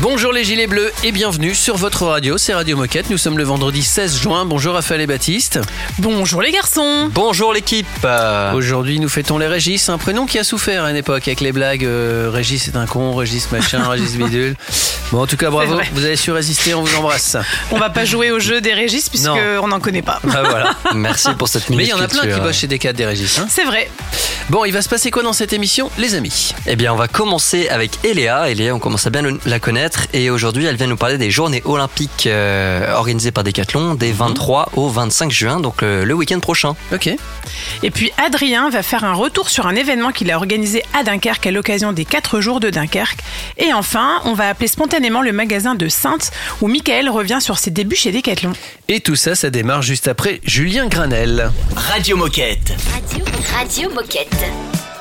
Bonjour les gilets bleus et bienvenue sur votre radio, c'est Radio Moquette. Nous sommes le vendredi 16 juin. Bonjour Raphaël et Baptiste. Bonjour les garçons. Bonjour l'équipe. Aujourd'hui nous fêtons les Régis, un prénom qui a souffert à une époque avec les blagues euh, Régis est un con, Régis machin, Régis bidule. Bon en tout cas bravo, vous avez su résister, on vous embrasse. On va pas jouer au jeu des Régis puisque Non. on n'en connaît pas. Ah, voilà. Merci pour cette Mais il minute y en a plein qui bossent chez Decat des Régis. hein. C'est vrai. Bon, il va se passer quoi dans cette émission, les amis? Eh bien, on va commencer avec Eléa. Eléa, on commence à bien la connaître. Et aujourd'hui, elle vient nous parler des journées olympiques euh, organisées par Decathlon des 23 au 25 juin, donc euh, le week-end prochain. Ok. Et puis Adrien va faire un retour sur un événement qu'il a organisé à Dunkerque à l'occasion des 4 jours de Dunkerque. Et enfin, on va appeler spontanément le magasin de Sainte où Michael revient sur ses débuts chez Decathlon. Et tout ça, ça démarre juste après Julien Granel. Radio Moquette. Radio, Radio Moquette.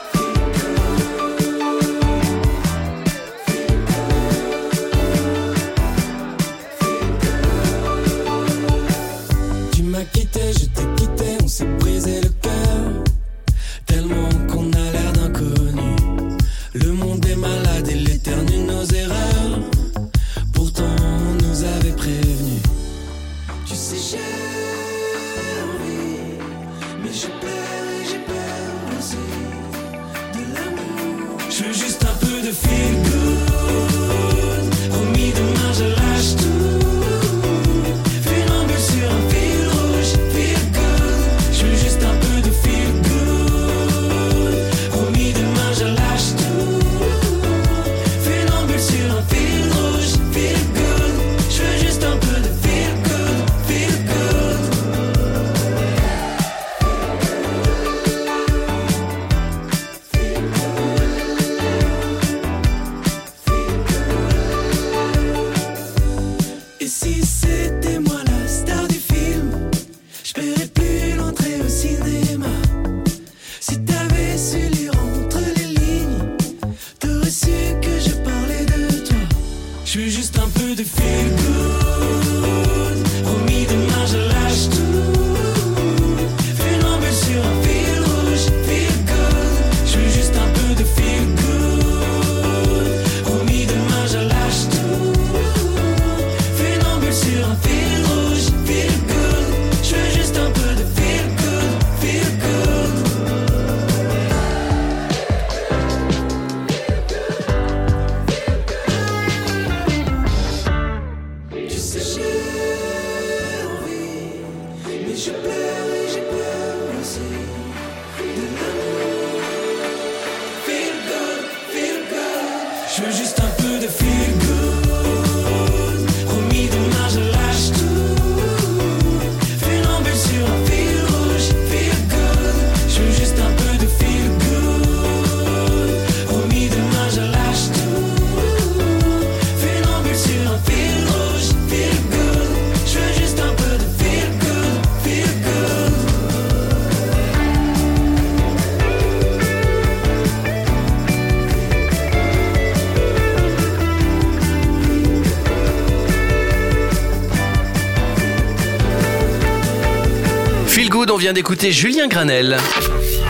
Vient d'écouter Julien Granel.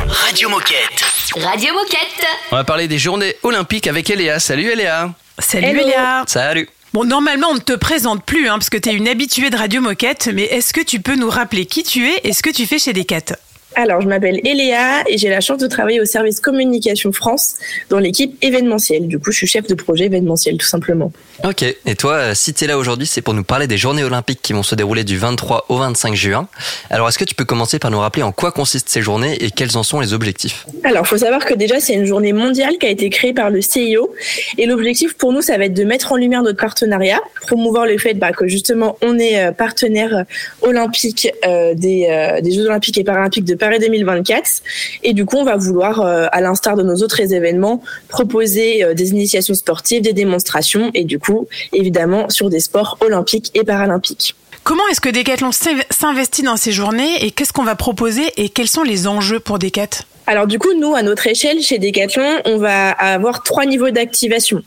Radio Moquette. Radio Moquette. On va parler des journées olympiques avec Eléa. Salut Eléa. Salut Hello. Eléa. Salut. Bon, normalement, on ne te présente plus, hein, parce que tu es une habituée de Radio Moquette, mais est-ce que tu peux nous rappeler qui tu es et ce que tu fais chez Decat? Alors, je m'appelle Eléa et j'ai la chance de travailler au service communication France dans l'équipe événementielle. Du coup, je suis chef de projet événementiel, tout simplement. Ok. Et toi, euh, si t'es là aujourd'hui, c'est pour nous parler des journées olympiques qui vont se dérouler du 23 au 25 juin. Alors, est-ce que tu peux commencer par nous rappeler en quoi consistent ces journées et quels en sont les objectifs? Alors, faut savoir que déjà, c'est une journée mondiale qui a été créée par le CIO. Et l'objectif pour nous, ça va être de mettre en lumière notre partenariat, promouvoir le fait bah, que justement, on est euh, partenaire euh, olympique euh, des, euh, des Jeux olympiques et paralympiques de Paris 2024. Et du coup, on va vouloir, euh, à l'instar de nos autres événements, proposer euh, des initiations sportives, des démonstrations et du coup, évidemment, sur des sports olympiques et paralympiques. Comment est-ce que Decathlon s'inv- s'investit dans ces journées et qu'est-ce qu'on va proposer et quels sont les enjeux pour Decat Alors du coup, nous, à notre échelle, chez Decathlon, on va avoir trois niveaux d'activation.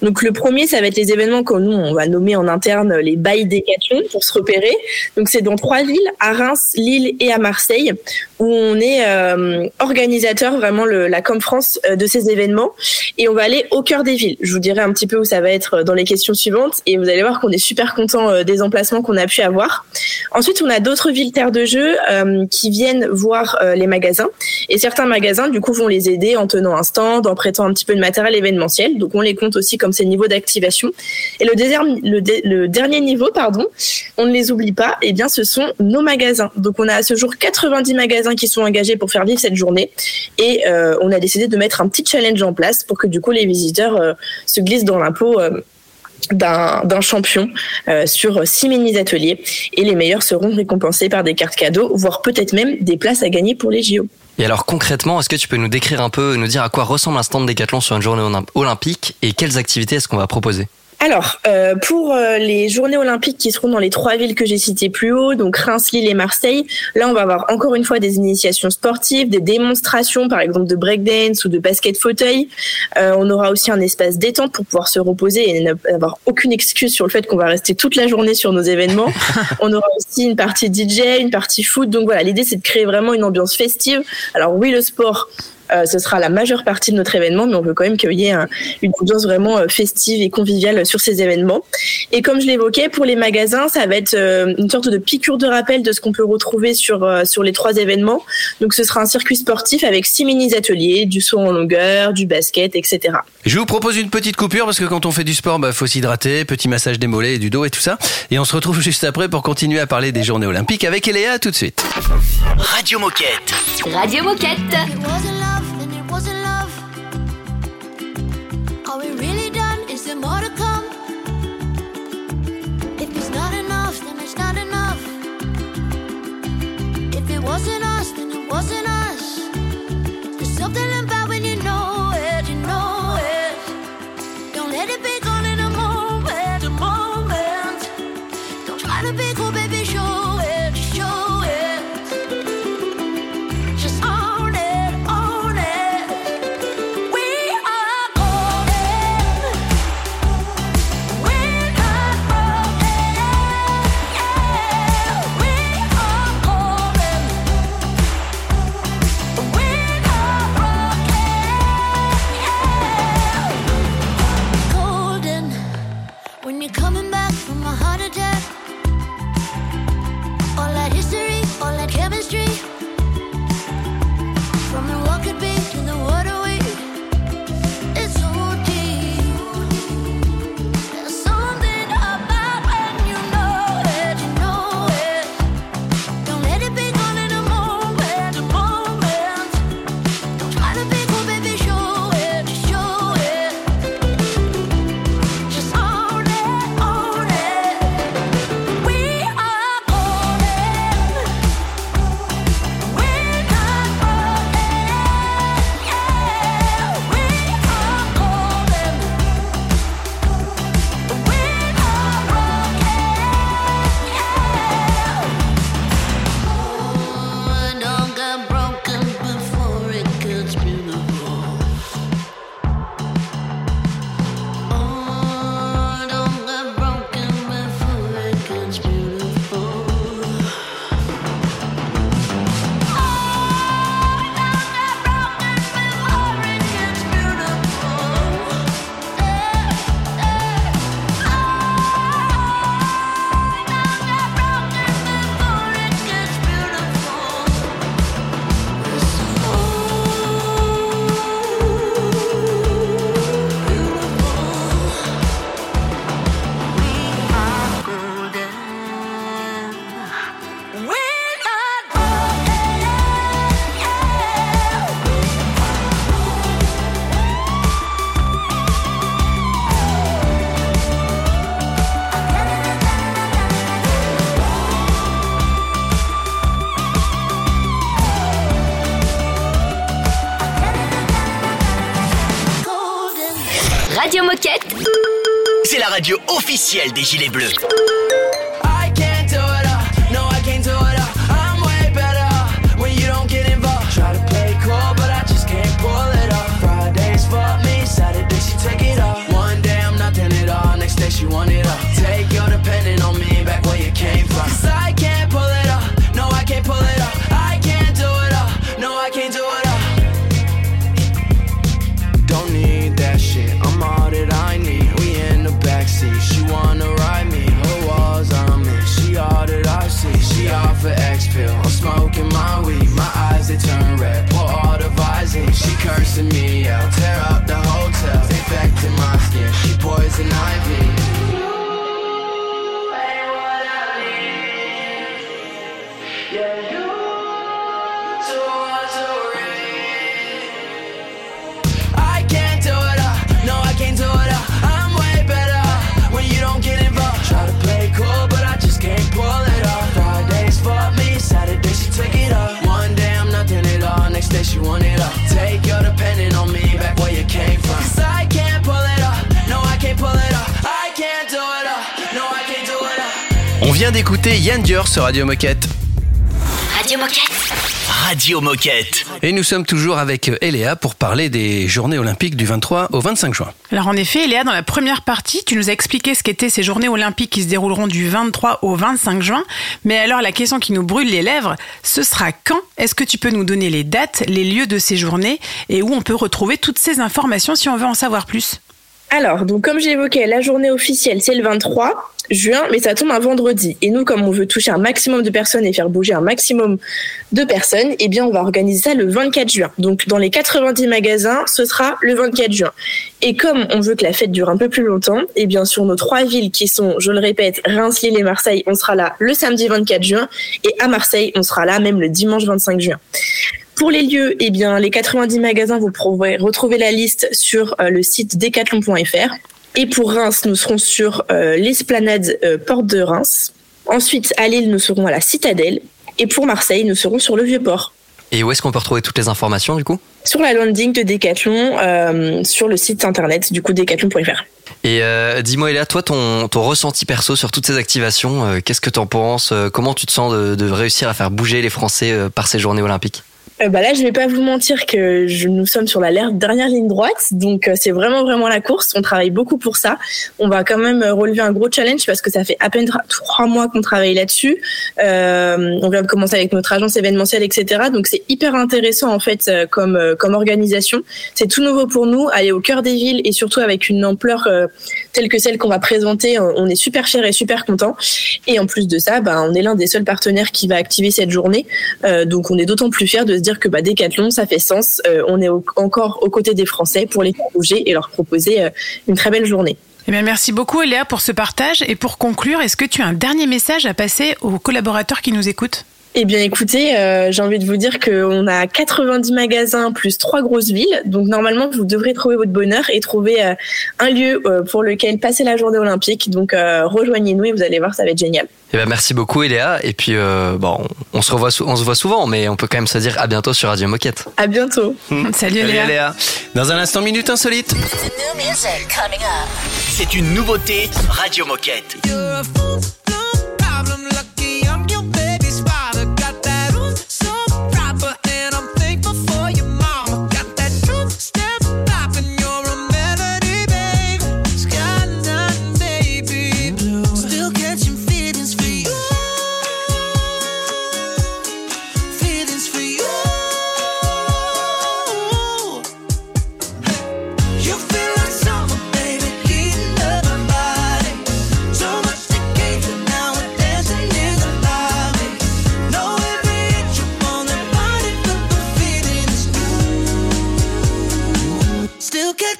Donc le premier, ça va être les événements que nous, on va nommer en interne les bails Decathlon pour se repérer. Donc c'est dans trois villes, à Reims, Lille et à Marseille, où on est euh, organisateur vraiment la Com France euh, de ces événements. Et on va aller au cœur des villes. Je vous dirai un petit peu où ça va être dans les questions suivantes. Et vous allez voir qu'on est super content euh, des emplacements qu'on a pu avoir. Ensuite, on a d'autres villes terres de jeu euh, qui viennent voir euh, les magasins. Et magasins, du coup, vont les aider en tenant un stand, en prêtant un petit peu de matériel événementiel. Donc, on les compte aussi comme ces niveaux d'activation. Et le, dernier niveau, pardon, on ne les oublie pas, eh bien, ce sont nos magasins. Donc, on a à ce jour 90 magasins qui sont engagés pour faire vivre cette journée. Et euh, on a décidé de mettre un petit challenge en place pour que, du coup, les visiteurs euh, se glissent dans l'impôt. euh, d'un champion sur six mini-ateliers et les meilleurs seront récompensés par des cartes cadeaux, voire peut-être même des places à gagner pour les JO. Et alors concrètement, est-ce que tu peux nous décrire un peu, nous dire à quoi ressemble un stand Décathlon sur une journée olymp- olympique et quelles activités est-ce qu'on va proposer? Alors, euh, pour euh, les journées olympiques qui seront dans les trois villes que j'ai citées plus haut, donc Reims, Lille et Marseille, là on va avoir encore une fois des initiations sportives, des démonstrations par exemple de breakdance ou de basket fauteuil. Euh, on aura aussi un espace détente pour pouvoir se reposer et n'avoir aucune excuse sur le fait qu'on va rester toute la journée sur nos événements. on aura aussi une partie DJ, une partie foot. Donc voilà, l'idée c'est de créer vraiment une ambiance festive. Alors oui, le sport. Euh, ce sera la majeure partie de notre événement, mais on veut quand même qu'il y ait un- une ambiance vraiment euh, festive et conviviale sur ces événements. Et comme je l'évoquais, pour les magasins, ça va être euh, une sorte de piqûre de rappel de ce qu'on peut retrouver sur sur les trois événements. Donc ce sera un circuit sportif avec six mini ateliers, du saut en longueur, du basket, etc. Je vous propose une petite coupure parce que quand on fait du sport, bah, faut s'hydrater, petit massage des mollets et du dos et tout ça. Et on se retrouve juste après pour continuer à parler des journées olympiques avec Eléa tout de suite. Radio Moquette. Radio Moquette. It wasn't love, then it wasn't Officielle des Gilets Bleus. To me, I'll tear up. D'écouter Yann Dior sur Radio Moquette. Radio Moquette. Radio Moquette. Et nous sommes toujours avec Eléa pour parler des journées olympiques du 23 au 25 juin. Alors en effet, Léa, dans la première partie, tu nous as expliqué ce qu'étaient ces journées olympiques qui se dérouleront du 23 au 25 juin. Mais alors la question qui nous brûle les lèvres, ce sera quand Est-ce que tu peux nous donner les dates, les lieux de ces journées et où on peut retrouver toutes ces informations si on veut en savoir plus? Alors, donc comme j'évoquais, la journée officielle, c'est le 23 juin, mais ça tombe un vendredi. Et nous, comme on veut toucher un maximum de personnes et faire bouger un maximum de personnes, eh bien, on va organiser ça le 24 juin. Donc, dans les 90 magasins, ce sera le 24 juin. Et comme on veut que la fête dure un peu plus longtemps, eh bien, sur nos trois villes qui sont, je le répète, Reims, Lille et Marseille, on sera là le samedi 24 juin. Et à Marseille, on sera là même le dimanche 25 juin. Pour les lieux, eh bien, les 90 magasins, vous pourrez retrouver la liste sur euh, le site decathlon.fr. Et pour Reims, nous serons sur euh, l'esplanade euh, Porte de Reims. Ensuite, à Lille, nous serons à la Citadelle. Et pour Marseille, nous serons sur le Vieux-Port. Et où est-ce qu'on peut retrouver toutes les informations du coup? Sur la landing de Decathlon, euh, sur le site internet du coup decathlon.fr. Et euh, dis-moi, Eléa, toi, ton, ton ressenti perso sur toutes ces activations, euh, qu'est-ce que tu en penses Comment tu te sens de, de réussir à faire bouger les Français par ces journées olympiques? Euh, bah là, je vais pas vous mentir que nous sommes sur la dernière ligne droite, donc euh, c'est vraiment vraiment la course. On travaille beaucoup pour ça. On va quand même euh, relever un gros challenge parce que ça fait à peine trois mois qu'on travaille là-dessus. On vient de commencer avec notre agence événementielle, etc. Donc c'est hyper intéressant en fait comme comme organisation. C'est tout nouveau pour nous, aller au cœur des villes et surtout avec une ampleur euh, telle que celle qu'on va présenter. On est super fiers et super contents. Et en plus de ça, bah, on est l'un des seuls partenaires qui va activer cette journée. Euh, donc on est d'autant plus fiers de se dire que bah, Decathlon, ça fait sens. Euh, on est encore aux côtés des Français pour les bouger et leur proposer euh, une très belle journée. Eh bien, merci beaucoup, Léa, pour ce partage. Et pour conclure, est-ce que tu as un dernier message à passer aux collaborateurs qui nous écoutent? Eh bien, écoutez, euh, j'ai envie de vous dire qu'on a 90 magasins plus trois grosses villes. Donc, normalement, vous devrez trouver votre bonheur et trouver euh, un lieu euh, pour lequel passer la journée olympique. Donc, euh, rejoignez-nous et vous allez voir, ça va être génial. Eh ben, merci beaucoup, Eléa. Et puis, euh, bon, on se, revoit, on se voit souvent, mais on peut quand même se dire à bientôt sur Radio Moquette. À bientôt. Salut, Léa. Léa. Dans un instant, minute insolite. C'est une nouveauté Radio Moquette.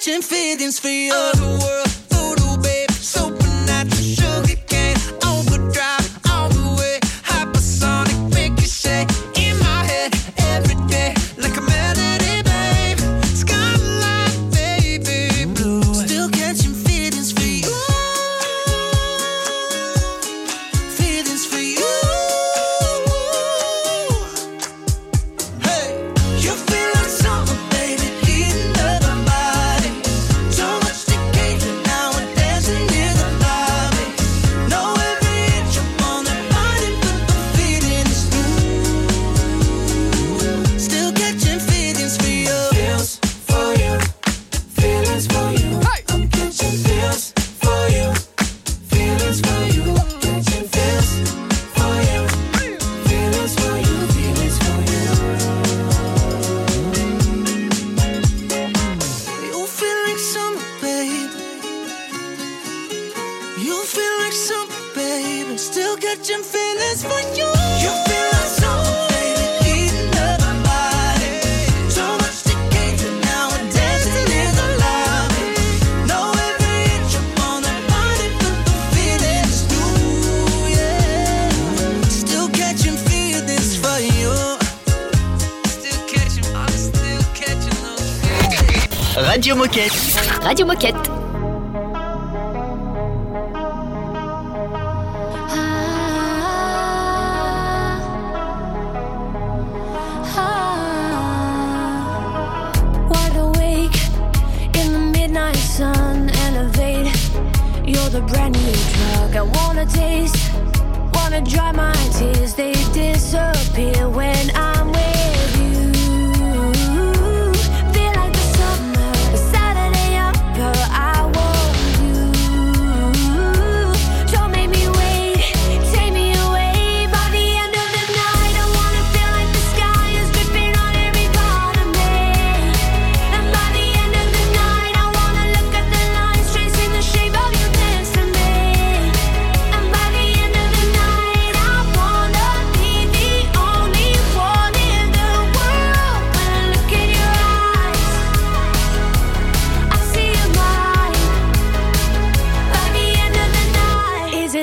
Catching feelings for you. Uh. Other world, Radio Moquette.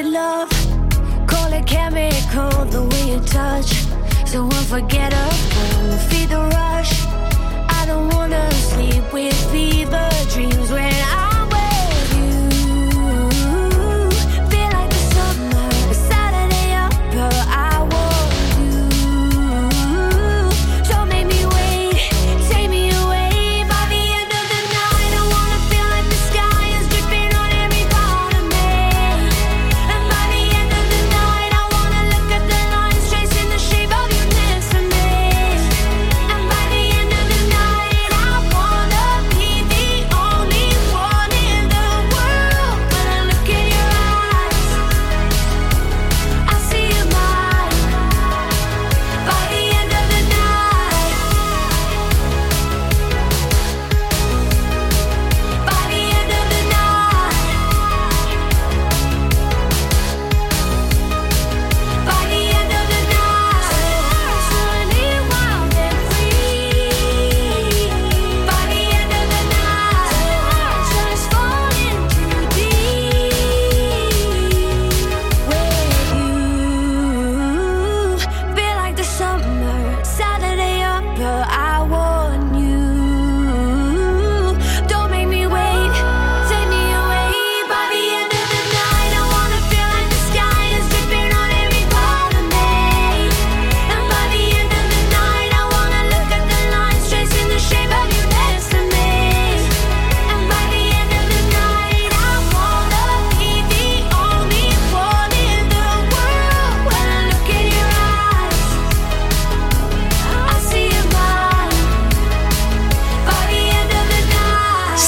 Love? Call it chemical, the way you touch, so unforgettable. Feed the rush.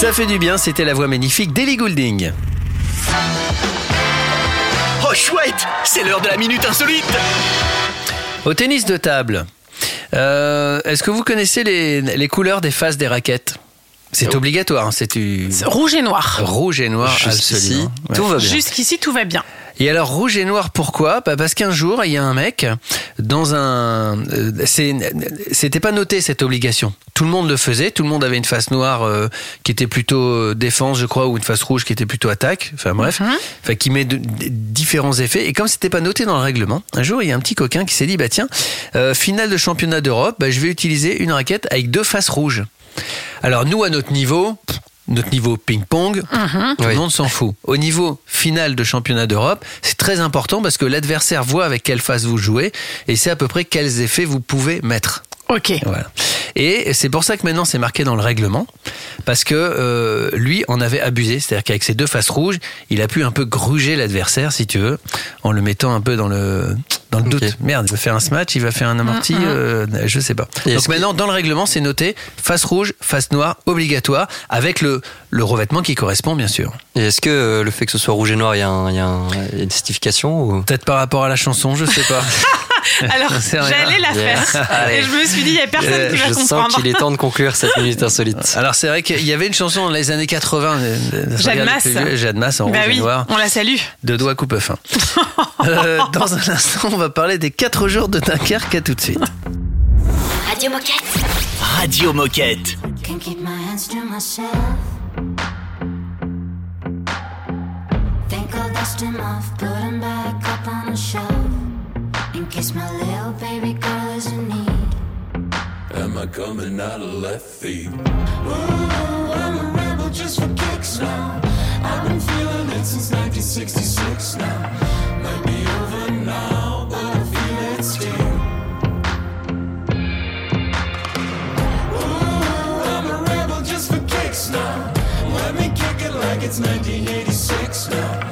Ça fait du bien, c'était la voix magnifique d'Ellie Goulding. Oh chouette, c'est l'heure de la minute insolite. Au tennis de table, euh, est-ce que vous connaissez les, les couleurs des faces des raquettes? C'est obligatoire, hein, c'est du Rouge et noir. rouge et noir Jusqu'ici, absolument. Tout va bien. Jusqu'ici, tout va bien. Et alors rouge et noir pourquoi? Bah Parce qu'un jour il y a un mec dans un euh, c'est c'était pas noté cette obligation. Tout le monde le faisait, tout le monde avait une face noire euh, qui était plutôt euh, défense je crois ou une face rouge qui était plutôt attaque. Enfin bref, enfin qui met de- de- différents effets et comme c'était pas noté dans le règlement, un jour il y a un petit coquin qui s'est dit bah tiens euh, finale de championnat d'Europe, bah, je vais utiliser une raquette avec deux faces rouges. Alors nous à notre niveau notre niveau ping-pong, tout le monde s'en fout. Au niveau final de championnat d'Europe, c'est très important parce que l'adversaire voit avec quelle face vous jouez et c'est à peu près quels effets vous pouvez mettre. Ok. Voilà. Et c'est pour ça que maintenant c'est marqué dans le règlement, parce que euh, lui en avait abusé, c'est-à-dire qu'avec ses deux faces rouges, il a pu un peu gruger l'adversaire, si tu veux, en le mettant un peu dans le dans le doute. Merde, il va faire un smash, il va faire un amorti, euh, je sais pas. Et Donc que- maintenant dans le règlement c'est noté face rouge, face noire obligatoire, avec le le revêtement qui correspond bien sûr. Et est-ce que euh, le fait que ce soit rouge et noir, il y y a une justification ou... Peut-être par rapport à la chanson, je sais pas. Alors, j'allais la faire. Allez. Et je me suis dit, il n'y a personne Euh, qui va Je sens comprendre. qu'il est temps de conclure cette minute insolite. Alors c'est vrai qu'il y avait une chanson dans les années 80. euh, euh, Jeanne regardez Masse. Jeanne Masse en Bah rouge et oui, noir. on la salue. De doigts coupe fin. Euh, dans un instant, on va parler des 4 jours de Dunkerque. À tout de suite. Radio Moquette. Radio Moquette. Can't keep my hands to myself. Think I'll dust him off, put him back up on shelf. and kiss my little baby girl as a need. Am I coming out of left field? Ooh, I'm a rebel just for kicks now. I've been feeling it since 1966 now. Might be over now, but I feel it still. Ooh, I'm a rebel just for kicks now. Let me kick it like it's 1986 now.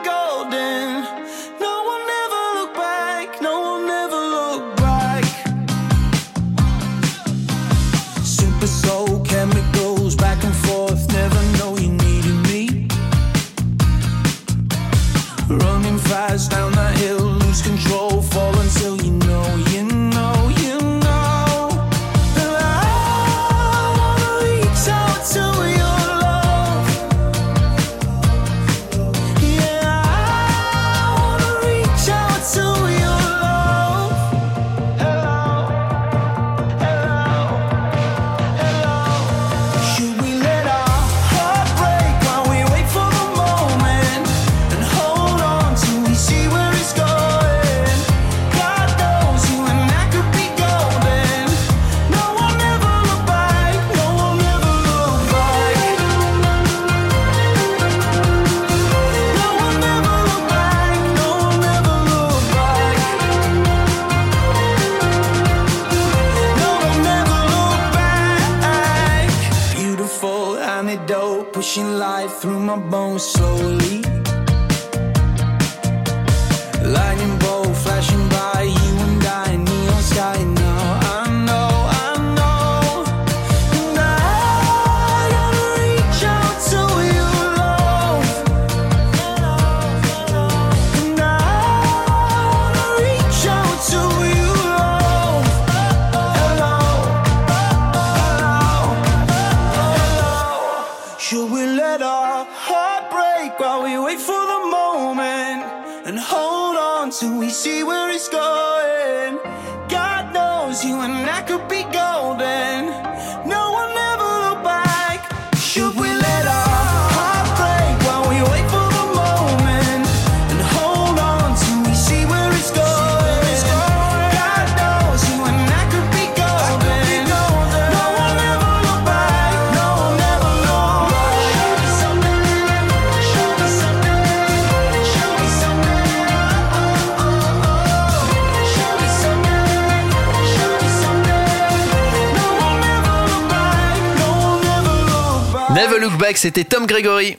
c'était Tom Gregory.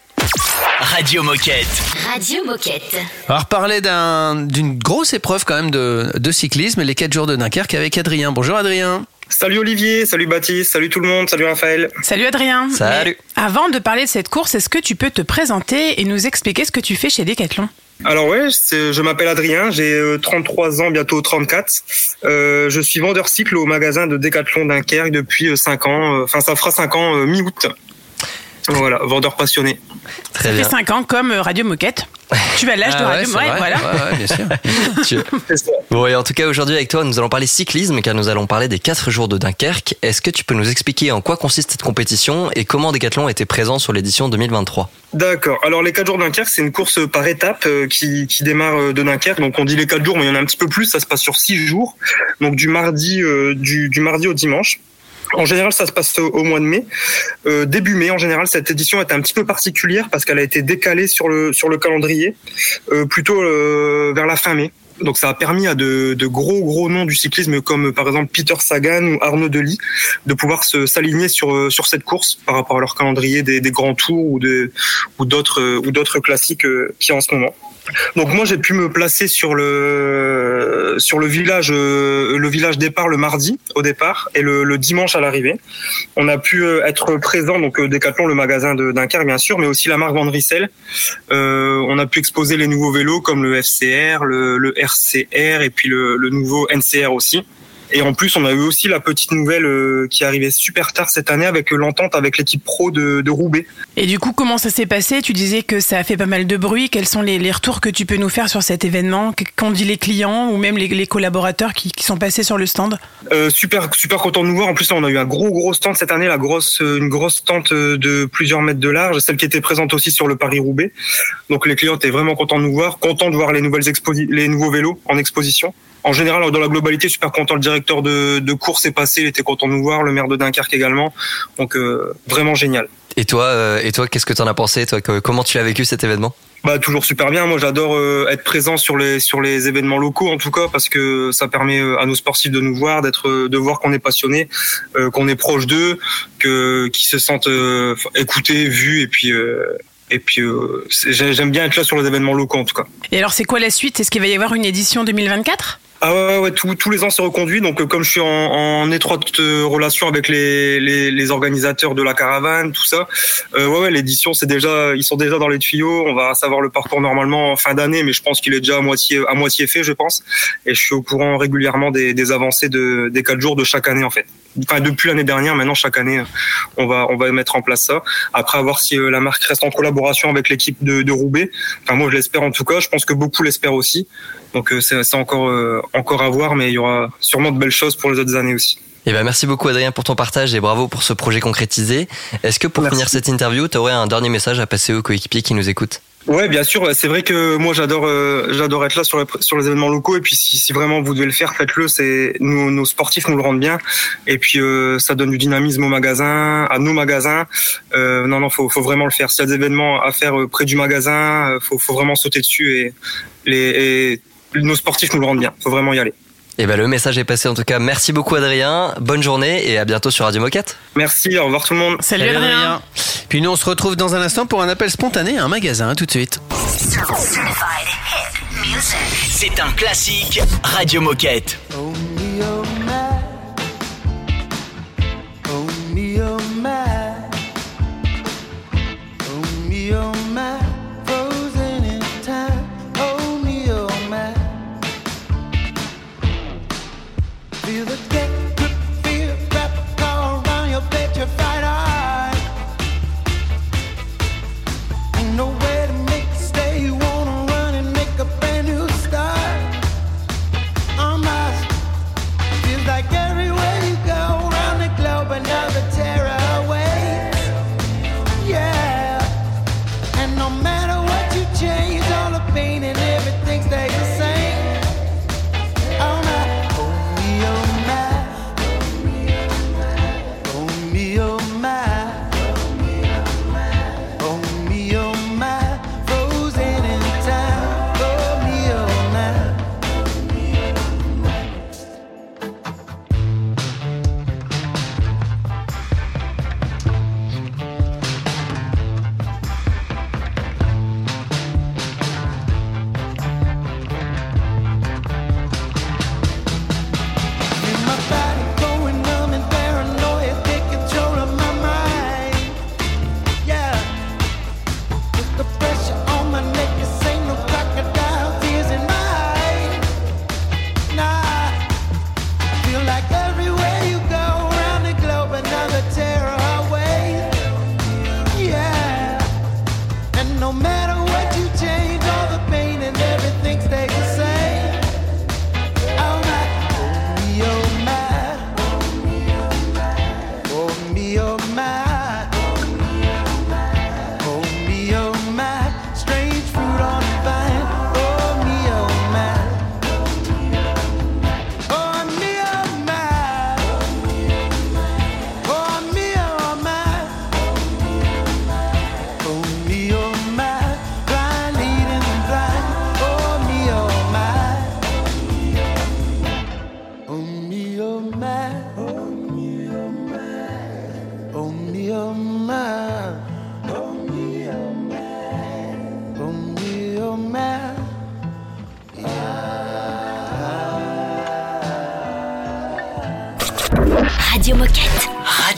Radio Moquette. Radio Moquette. On va reparler d'un- d'une grosse épreuve quand même de, de cyclisme, les 4 jours de Dunkerque avec Adrien. Bonjour Adrien. Salut Olivier, salut Baptiste, salut tout le monde, salut Raphaël. Salut Adrien. Salut. Mais avant de parler de cette course, est-ce que tu peux te présenter et nous expliquer ce que tu fais chez Decathlon? Alors ouais, c'est- je m'appelle Adrien, j'ai euh, 33 ans, bientôt 34. Euh, je suis vendeur cycle au magasin de Decathlon Dunkerque depuis euh, 5 ans, euh, enfin ça fera 5 ans euh, mi-août. Voilà, vendeur passionné. Très Ça fait bien. 5 ans comme euh, Radio Moquette. Tu as l'âge de Ah ouais, Radio ouais, vrai. voilà. Ouais, ouais, bien sûr. Tu- C'est ça. Bon, et en tout cas, aujourd'hui, avec toi, nous allons parler cyclisme, car nous allons parler des 4 jours de Dunkerque. Est-ce que tu peux nous expliquer en quoi consiste cette compétition et comment Decathlon était présent sur l'édition 2023 D'accord. Alors les 4 jours de Dunkerque, c'est une course par étapes euh, qui, qui démarre euh, de Dunkerque. Donc on dit les 4 jours, mais il y en a un petit peu plus. Ça se passe sur 6 jours. Donc du mardi, euh, du, du mardi au dimanche. En général, ça se passe au, mois de mai. Euh, début mai, en général, cette édition est un petit peu particulière parce qu'elle a été décalée sur le sur le calendrier, euh, plutôt euh, vers la fin mai. Donc ça a permis à de, gros gros noms du cyclisme comme par exemple Peter Sagan ou Arnaud Delis de pouvoir se s'aligner sur sur cette course par rapport à leur calendrier des, grands tours ou ou d'autres ou d'autres classiques qui en ce moment. Donc moi j'ai pu me placer sur le sur le village euh, le village départ le mardi au départ et le, dimanche à l'arrivée. On a pu euh, être présent donc euh, Decathlon le magasin de Dunkerque bien sûr mais aussi la marque Van. Euh, on a pu exposer les nouveaux vélos comme le FCR, le, RCR et puis le nouveau NCR aussi. Et en plus, on a eu aussi la petite nouvelle euh, qui arrivait super tard cette année avec l'entente avec l'équipe pro de, de Roubaix. Et du coup, comment ça s'est passé? Tu disais que ça a fait pas mal de bruit. Quels sont les, les retours que tu peux nous faire sur cet événement? Qu'ont dit les clients ou même les, les collaborateurs qui, qui sont passés sur le stand? Euh, super super content de nous voir. En plus, on a eu un gros gros stand cette année, la grosse euh, une grosse tente de plusieurs mètres de large, celle qui était présente aussi sur le Paris Roubaix. Donc les clients étaient vraiment contents de nous voir, contents de voir les nouvelles les nouveaux vélos en exposition. En général, dans la globalité, super content. Le directeur de, de course est passé, il était content de nous voir, le maire de Dunkerque également. Donc euh, vraiment génial. Et toi, euh, et toi, qu'est-ce que t'en as pensé toi? Que- Comment tu as vécu cet événement? Bah toujours super bien. Moi j'adore euh, être présent sur les sur les événements locaux en tout cas parce que ça permet euh, à nos sportifs de nous voir, d'être euh, de voir qu'on est passionné, euh, qu'on est proche d'eux, que qu'ils se sentent euh, écoutés, vus et puis euh, et puis euh, j'aime bien être là sur les événements locaux en tout cas. Et alors, c'est quoi la suite? Est-ce qu'il va y avoir une édition 2024 Ah ouais, ouais, tous- tous les ans c'est reconduit. Donc euh, comme je suis en, en étroite euh, relation avec les, les, les organisateurs de la caravane, tout ça, euh, ouais, ouais, l'édition c'est déjà, ils sont déjà dans les tuyaux. On va savoir le parcours normalement en fin d'année, mais je pense qu'il est déjà à moitié à moitié fait, je pense. Et je suis au courant régulièrement des, des avancées de, des quatre jours de chaque année en fait. Enfin depuis l'année dernière, maintenant chaque année euh, on va on va mettre en place ça. Après à voir si euh, la marque reste en collaboration avec l'équipe de, de Roubaix. Enfin moi je l'espère en tout cas. Je pense que beaucoup l'espèrent aussi. Donc euh, c'est encore euh, encore à voir, mais il y aura sûrement de belles choses pour les autres années aussi. Eh ben, merci beaucoup Adrien pour ton partage et bravo pour ce projet concrétisé. Est-ce que pour Merci. finir cette interview, tu aurais un dernier message à passer aux coéquipiers qui nous écoutent? Ouais, bien sûr. C'est vrai que moi j'adore euh, j'adore être là sur les, sur les événements locaux et puis si, si vraiment vous devez le faire, faites-le. C'est nous, nos sportifs nous le rendent bien et puis euh, ça donne du dynamisme au magasin, à nos magasins. Euh, non non, faut faut vraiment le faire. S'il y a des événements à faire euh, près du magasin, euh, faut faut vraiment sauter dessus et les et nos sportifs nous le rendent bien. Faut vraiment y aller. Eh ben, le message est passé en tout cas. Merci beaucoup Adrien. Bonne journée et à bientôt sur Radio Moquette. Merci. Au revoir tout le monde. Salut, Adrien. Puis nous, on se retrouve dans un instant pour un appel spontané à un magasin. À tout de suite. C'est un classique Radio Moquette. Feel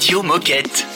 Radio Moquette.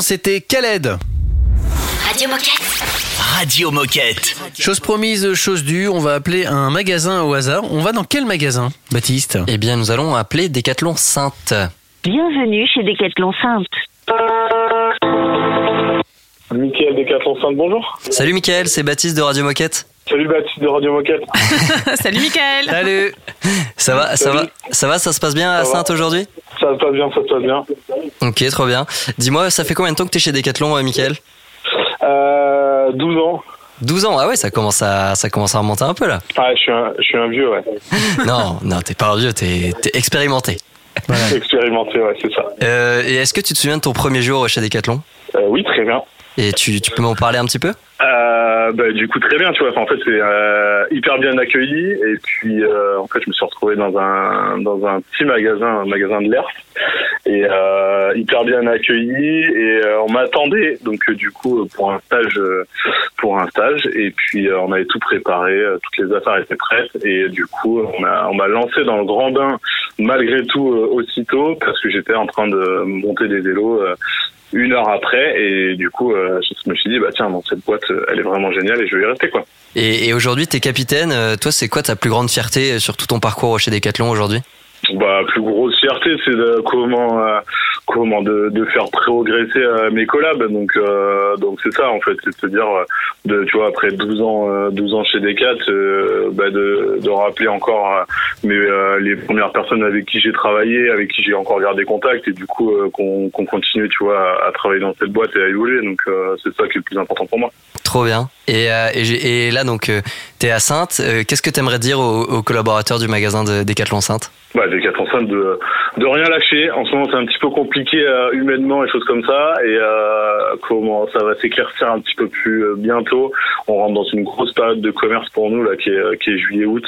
C'était Khaled. Radio Moquette. Radio Moquette. Chose promise, chose due, on va appeler un magasin au hasard. On va dans quel magasin, Baptiste? Eh bien, nous allons appeler Décathlon Sainte. Bienvenue chez Decathlon Sainte. Michael Decathlon 5, bonjour. Salut Mickaël, c'est Baptiste de Radio Moquette. Salut Baptiste de Radio Moquette. Salut Mickaël Salut Ça va, ça va, ça va, ça se passe bien à Ça. Sainte aujourd'hui? Ça se passe bien, ça se passe bien. Ok, trop bien. Dis-moi, ça fait combien de temps que t'es chez Decathlon, euh, Mickaël Euh, 12 ans. 12 ans, ah ouais, ça commence à, ça commence à remonter un peu là. Ah, je suis un, je suis un vieux, ouais. non, non, t'es pas un vieux, t'es t'es expérimenté. Expérimenté, ouais, c'est ça. Euh, et est-ce que tu te souviens de ton premier jour chez Decathlon? Euh, oui, très bien. Et tu, tu peux m'en parler un petit peu? Bah, du coup, très bien, tu vois. En fait, c'est euh, hyper bien accueilli. Et puis, euh, en fait, je me suis retrouvé dans un dans un petit magasin, un magasin de l'ERF, et euh, hyper bien accueilli. Et on m'attendait, donc du coup, pour un stage, pour un stage. Et puis, on avait tout préparé, toutes les affaires étaient prêtes. Et du coup, on m'a on lancé dans le grand bain, malgré tout, aussitôt, parce que j'étais en train de monter des vélos. Euh, une heure après et du coup euh, je me suis dit bah tiens bon, cette boîte euh, elle est vraiment géniale et je vais y rester quoi Et, et aujourd'hui, t'es capitaine. euh, Toi, c'est quoi ta plus grande fierté sur tout ton parcours chez Decathlon aujourd'hui? Bah plus grosse fierté c'est de comment euh, comment de, de faire progresser euh, mes collabs. Donc euh, donc c'est ça en fait. C'est de se dire euh, de tu vois après 12 ans euh, 12 ans chez Decat euh, bah, de, de rappeler encore euh, mes euh, les premières personnes avec qui j'ai travaillé avec qui j'ai encore gardé contact et du coup euh, qu'on qu'on continue tu vois à, à travailler dans cette boîte et à évoluer. Donc euh, c'est ça qui est le plus important pour moi. Trop bien. Et, euh, et, et là, donc, euh, t'es à Sainte. Euh, Qu'est-ce que t'aimerais dire aux, collaborateurs du magasin de Décathlon Sainte? Bah, des quatre enceintes de, de rien lâcher. En ce moment, c'est un petit peu compliqué euh, humainement et choses comme ça. Et comment ça va s'éclaircir un petit peu plus bientôt. On rentre dans une grosse période de commerce pour nous là, qui est, qui est juillet-août,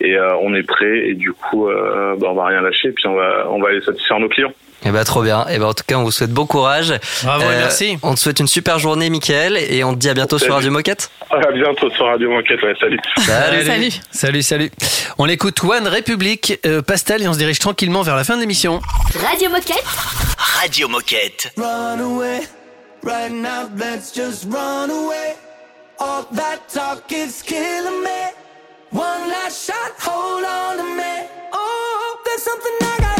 et on est prêt. Et du coup, bah, on va rien lâcher. Puis on va, on va aller satisfaire nos clients. Eh ben trop bien. Et ben en tout cas, on vous souhaite bon courage. Bravo et merci. On te souhaite une super journée, Mickaël, et on te dit à bientôt sur. Radio Moquette. À bientôt sur Radio Moquette. Ouais, salut. Salut. Salut, salut. On écoute One République, euh, Pastel, et on se dirige tranquillement vers la fin de l'émission. Radio Moquette. Radio Moquette. Run away, right now, let's just run away. All that talk is killing me. One last shot, hold on to me. Oh, there's something I gotta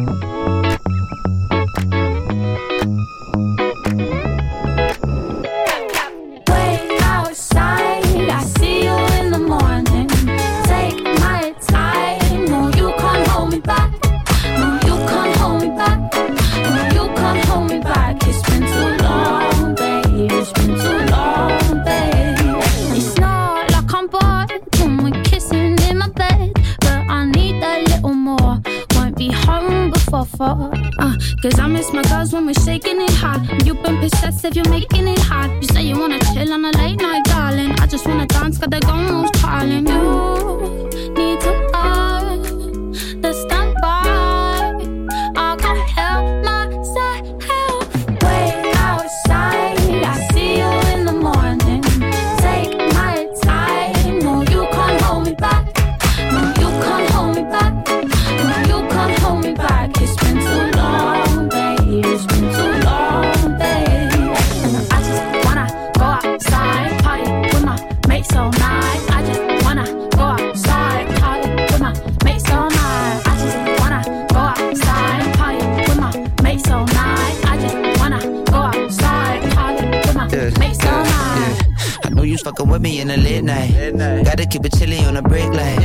Fucking with me in the late night. Gotta keep it chilly on a break light.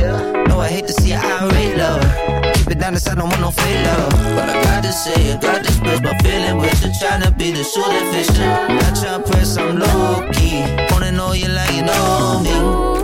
No, I hate to see you irate, love. Keep it down, the side, don't want no fake love. But I gotta say, I gotta express my feeling with you. Tryna be the shooting fish. Not tryna press, I'm low key. Wanna know you like you know me.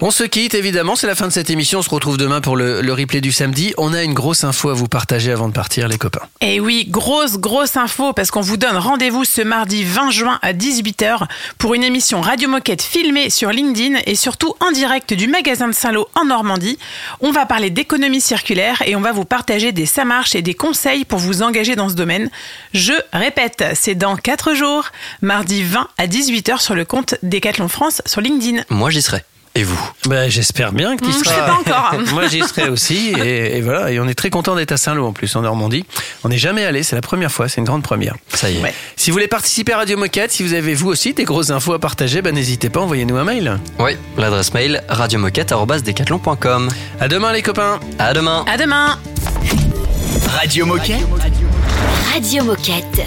On se quitte évidemment, c'est la fin de cette émission. On se retrouve demain pour le, le replay du samedi. On a une grosse info à vous partager avant de partir, les copains. Et oui, grosse, grosse info, parce qu'on vous donne rendez-vous ce mardi 20 juin à 18h pour une émission Radio Moquette filmée sur LinkedIn et surtout en direct du magasin de Saint-Lô en Normandie. On va parler d'économie circulaire et on va vous partager des ça marche et des conseils pour vous engager dans ce domaine. Je répète, c'est dans 4 jours, mardi 20 à 18h sur le compte Décathlon France sur LinkedIn. Moi, j'y serai. Et vous Ben, J'espère bien que tu je seras. sais pas encore. Moi, j'y serai aussi. Et, et voilà. Et on est très content d'être à Saint-Lô en plus, en Normandie. On n'est jamais allé. C'est la première fois. C'est une grande première. Ça y est. Ouais. Si vous voulez participer à Radio Moquette, si vous avez vous aussi des grosses infos à partager, ben, n'hésitez pas, envoyez-nous un mail. Oui, l'adresse mail radiomoquette.com. À demain, les copains. À demain. À demain Radio Moquette Radio Moquette.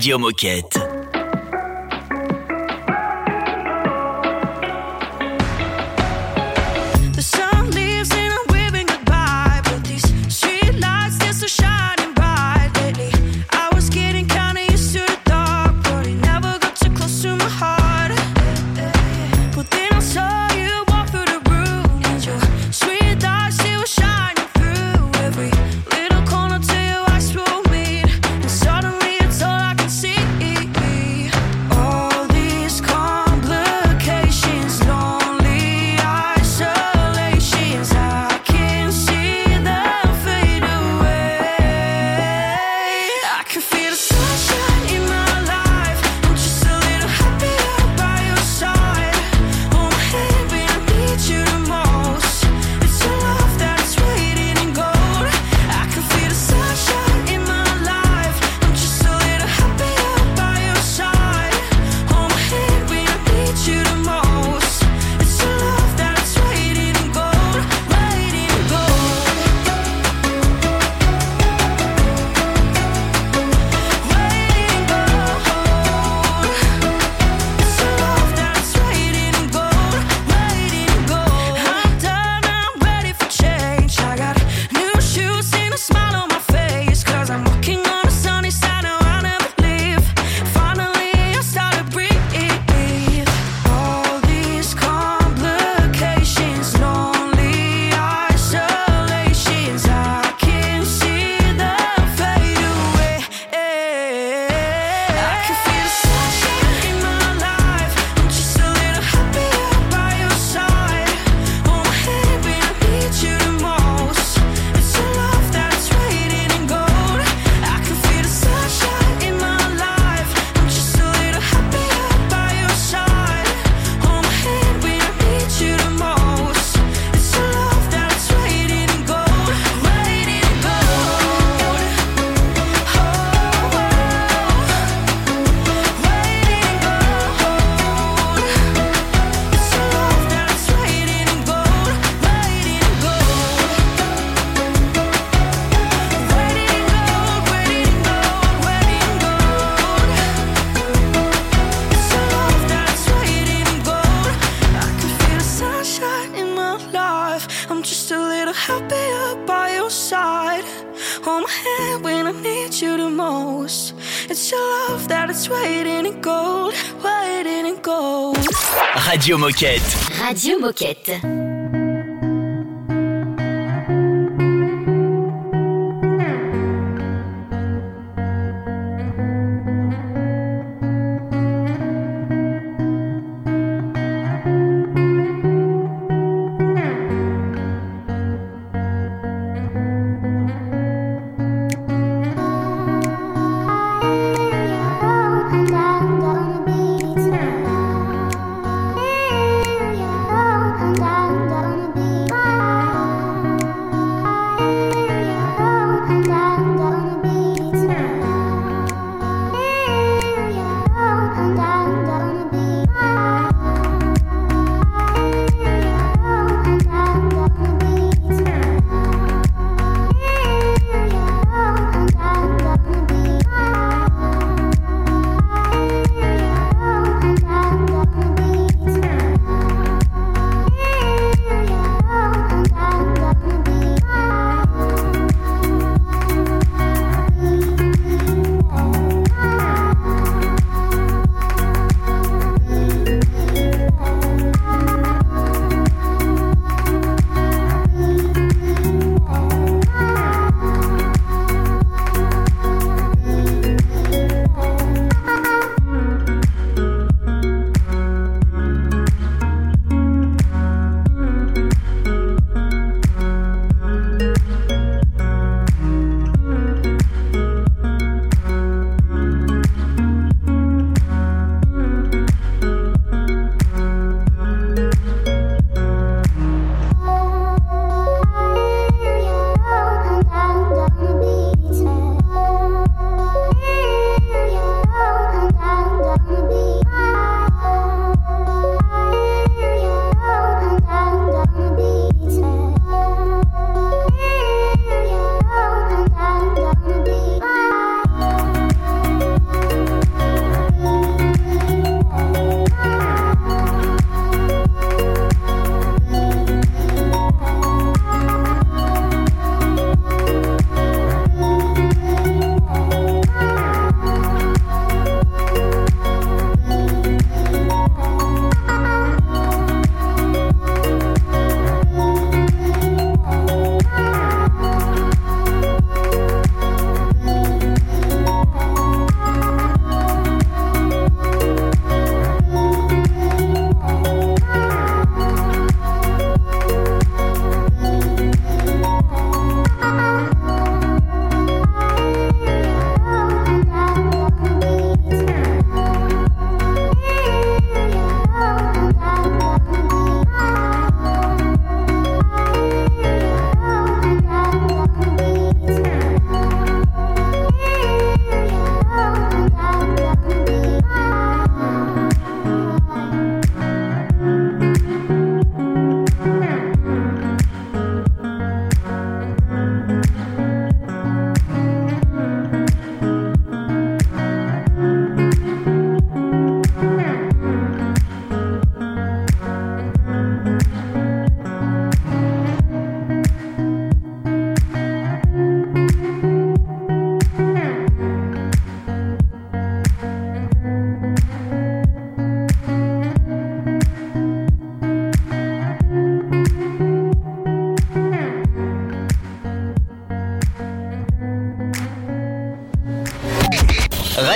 Radio Moquette. Radio Moquette.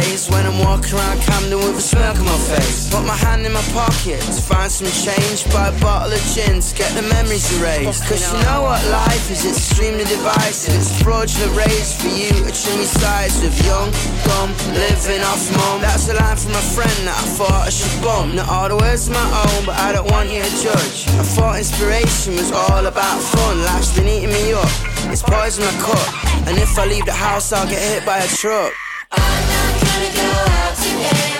Days when I'm walking around Camden with a smirk on my face. Put my hand in my pocket to find some change, buy a bottle of gin to get the memories erased. Cause you know what life is, it's extremely divisive. It's fraudulent raised for you to trim your sides with young, dumb, living off mum. That's a line from a friend that I thought I should bump. Not all the words my own, but I don't want you to judge. I thought inspiration was all about fun. Life's been eating me up. It's poison my cup. And if I leave the house, I'll get hit by a truck. Yeah.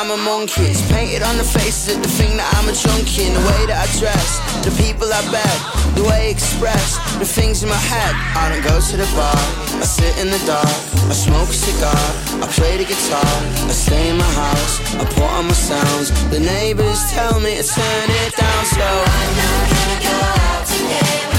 I'm a monkey. It's painted on the faces of the thing that I'm a junkie. In the way that I dress, the people I bet, the way I express, the things in my head. I don't go to the bar, I sit in the dark, I smoke a cigar, I play the guitar, I stay in my house, I put on my sounds. The neighbors tell me to turn it down slow. I'm not gonna go out today.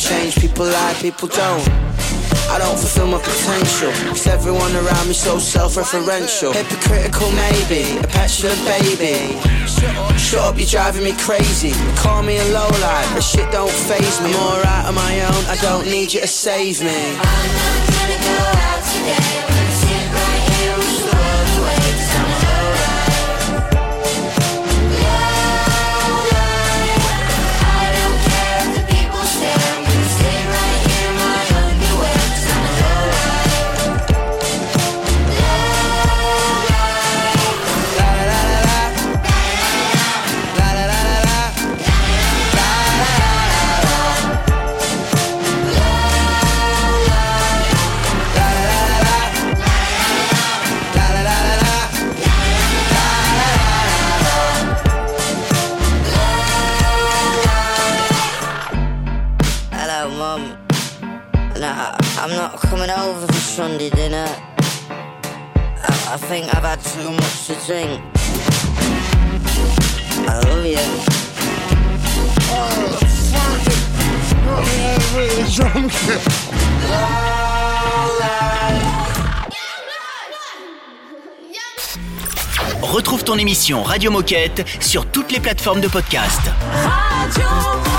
Change, people lie, people don't. I don't fulfill my potential, cause everyone around me so self-referential. Hypocritical maybe, a petulant baby. Shut up, you're driving me crazy. Call me a lowlife, but shit don't phase me. I'm alright on my own, I don't need you to save me. I'm not gonna go out today. Coming over for Sunday dinner. I, I think I've had too much to drink. I love you. Oh, fuck it. Got me really drunk. Retrouve ton émission Radio Moquette sur toutes les plateformes de podcast. Radio